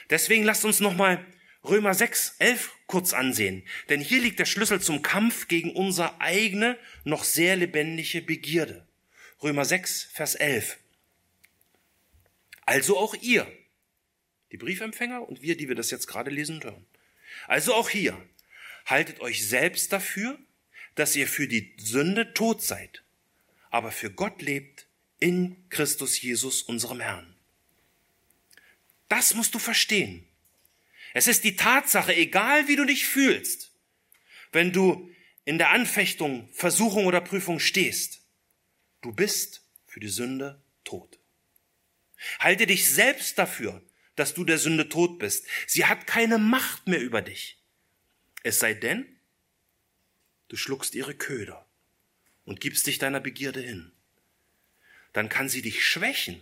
Deswegen lasst uns nochmal Römer 6, 11 kurz ansehen. Denn hier liegt der Schlüssel zum Kampf gegen unsere eigene, noch sehr lebendige Begierde. Römer 6, Vers 11. Also auch ihr, die Briefempfänger und wir, die wir das jetzt gerade lesen und hören. Also auch hier, haltet euch selbst dafür, dass ihr für die Sünde tot seid, aber für Gott lebt in Christus Jesus, unserem Herrn. Das musst du verstehen. Es ist die Tatsache, egal wie du dich fühlst, wenn du in der Anfechtung, Versuchung oder Prüfung stehst, du bist für die Sünde tot. Halte dich selbst dafür, dass du der Sünde tot bist. Sie hat keine Macht mehr über dich. Es sei denn, du schluckst ihre Köder und gibst dich deiner Begierde hin. Dann kann sie dich schwächen.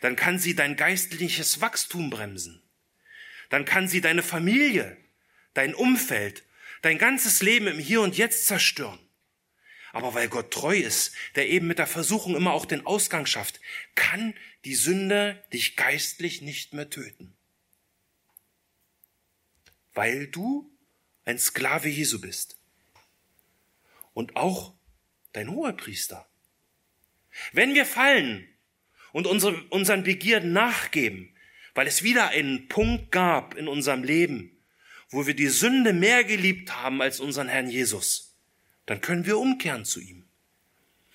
Dann kann sie dein geistliches Wachstum bremsen. Dann kann sie deine Familie, dein Umfeld, dein ganzes Leben im Hier und Jetzt zerstören. Aber weil Gott treu ist, der eben mit der Versuchung immer auch den Ausgang schafft, kann die Sünde dich geistlich nicht mehr töten. Weil du ein Sklave Jesu bist. Und auch dein Hohepriester. Wenn wir fallen und unsere, unseren Begierden nachgeben, weil es wieder einen Punkt gab in unserem Leben, wo wir die Sünde mehr geliebt haben als unseren Herrn Jesus, dann können wir umkehren zu ihm.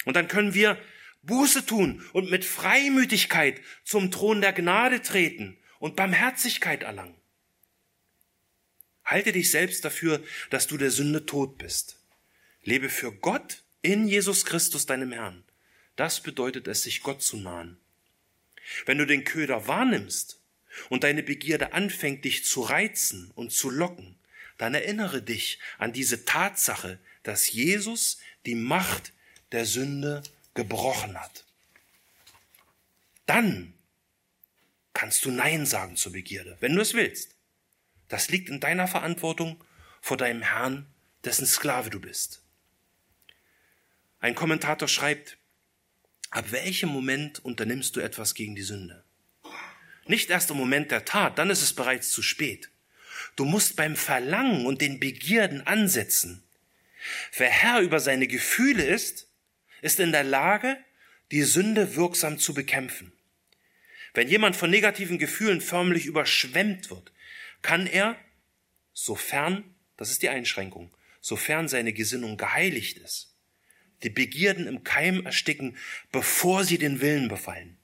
Und dann können wir Buße tun und mit Freimütigkeit zum Thron der Gnade treten und Barmherzigkeit erlangen. Halte dich selbst dafür, dass du der Sünde tot bist. Lebe für Gott in Jesus Christus, deinem Herrn. Das bedeutet es, sich Gott zu nahen. Wenn du den Köder wahrnimmst und deine Begierde anfängt, dich zu reizen und zu locken, dann erinnere dich an diese Tatsache, dass Jesus die Macht der Sünde gebrochen hat. Dann kannst du Nein sagen zur Begierde, wenn du es willst. Das liegt in deiner Verantwortung vor deinem Herrn, dessen Sklave du bist. Ein Kommentator schreibt, ab welchem Moment unternimmst du etwas gegen die Sünde? Nicht erst im Moment der Tat, dann ist es bereits zu spät. Du musst beim Verlangen und den Begierden ansetzen. Wer Herr über seine Gefühle ist, ist in der Lage, die Sünde wirksam zu bekämpfen. Wenn jemand von negativen Gefühlen förmlich überschwemmt wird, kann er, sofern, das ist die Einschränkung, sofern seine Gesinnung geheiligt ist, die Begierden im Keim ersticken, bevor sie den Willen befallen.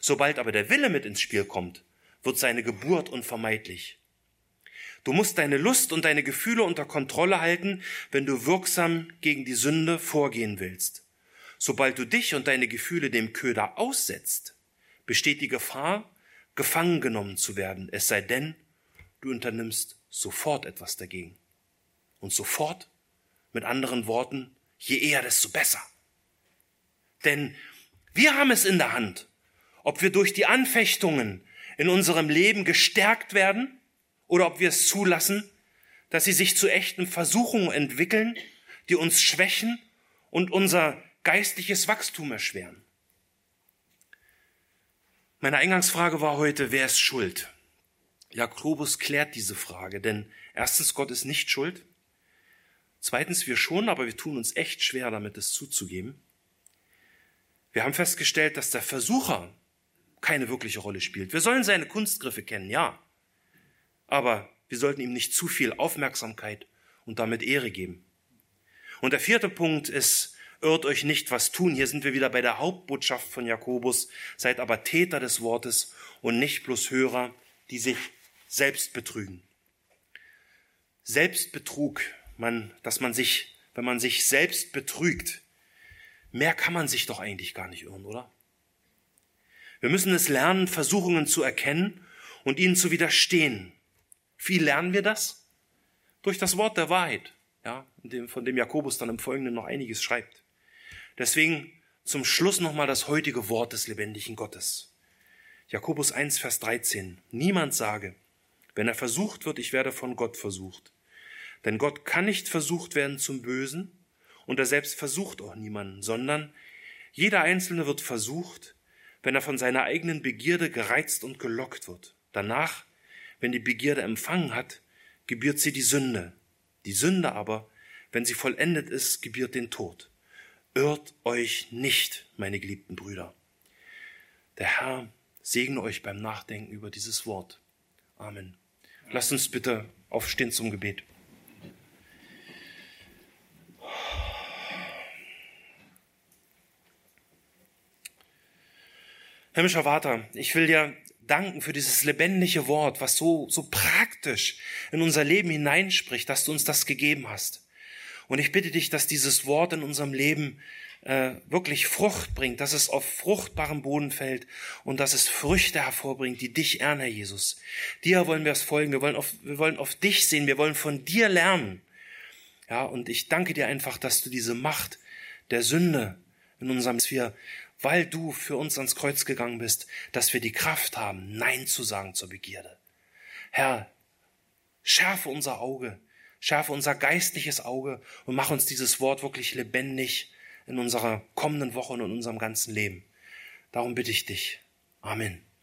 Sobald aber der Wille mit ins Spiel kommt, wird seine Geburt unvermeidlich. Du musst deine Lust und deine Gefühle unter Kontrolle halten, wenn du wirksam gegen die Sünde vorgehen willst. Sobald du dich und deine Gefühle dem Köder aussetzt, besteht die Gefahr, gefangen genommen zu werden, es sei denn, du unternimmst sofort etwas dagegen. Und sofort, mit anderen Worten, je eher, desto besser. Denn wir haben es in der Hand, ob wir durch die Anfechtungen in unserem Leben gestärkt werden oder ob wir es zulassen, dass sie sich zu echten Versuchungen entwickeln, die uns schwächen und unser geistliches Wachstum erschweren. Meine Eingangsfrage war heute, wer ist schuld? Jakobus klärt diese Frage, denn erstens, Gott ist nicht schuld. Zweitens, wir schon, aber wir tun uns echt schwer damit, es zuzugeben. Wir haben festgestellt, dass der Versucher keine wirkliche Rolle spielt. Wir sollen seine Kunstgriffe kennen, ja. Aber wir sollten ihm nicht zu viel Aufmerksamkeit und damit Ehre geben. Und der vierte Punkt ist, irrt euch nicht was tun. Hier sind wir wieder bei der Hauptbotschaft von Jakobus. Seid aber Täter des Wortes und nicht bloß Hörer, die sich selbst betrügen. Selbstbetrug, man, dass man sich, wenn man sich selbst betrügt, mehr kann man sich doch eigentlich gar nicht irren, oder? Wir müssen es lernen, Versuchungen zu erkennen und ihnen zu widerstehen. Wie lernen wir das? Durch das Wort der Wahrheit, ja, von dem Jakobus dann im Folgenden noch einiges schreibt. Deswegen zum Schluss nochmal das heutige Wort des lebendigen Gottes. Jakobus 1, Vers 13. Niemand sage, wenn er versucht wird, ich werde von Gott versucht. Denn Gott kann nicht versucht werden zum Bösen und er selbst versucht auch niemanden, sondern jeder Einzelne wird versucht, wenn er von seiner eigenen Begierde gereizt und gelockt wird. Danach, wenn die Begierde empfangen hat, gebiert sie die Sünde. Die Sünde aber, wenn sie vollendet ist, gebiert den Tod. Irrt euch nicht, meine geliebten Brüder. Der Herr segne euch beim Nachdenken über dieses Wort. Amen. Lasst uns bitte aufstehen zum Gebet. Himmlischer Vater, ich will dir danken für dieses lebendige Wort, was so, so praktisch in unser Leben hineinspricht, dass du uns das gegeben hast. Und ich bitte dich, dass dieses Wort in unserem Leben äh, wirklich Frucht bringt, dass es auf fruchtbarem Boden fällt und dass es Früchte hervorbringt, die dich ehren, Herr Jesus. Dir wollen wir es folgen, wir wollen auf, wir wollen auf dich sehen, wir wollen von dir lernen. Ja, und ich danke dir einfach, dass du diese Macht der Sünde in unserem Sphäre weil du für uns ans Kreuz gegangen bist, dass wir die Kraft haben, Nein zu sagen zur Begierde. Herr, schärfe unser Auge, schärfe unser geistliches Auge und mach uns dieses Wort wirklich lebendig in unserer kommenden Woche und in unserem ganzen Leben. Darum bitte ich dich. Amen.